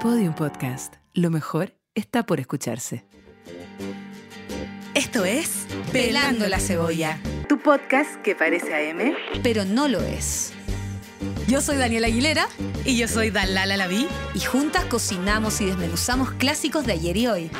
Podium Podcast. Lo mejor está por escucharse. Esto es Pelando la Cebolla, Tu podcast que parece AM. pero no lo es. Yo soy Daniela Aguilera Y yo soy Dalala Laví. y juntas cocinamos y desmenuzamos clásicos de ayer y hoy.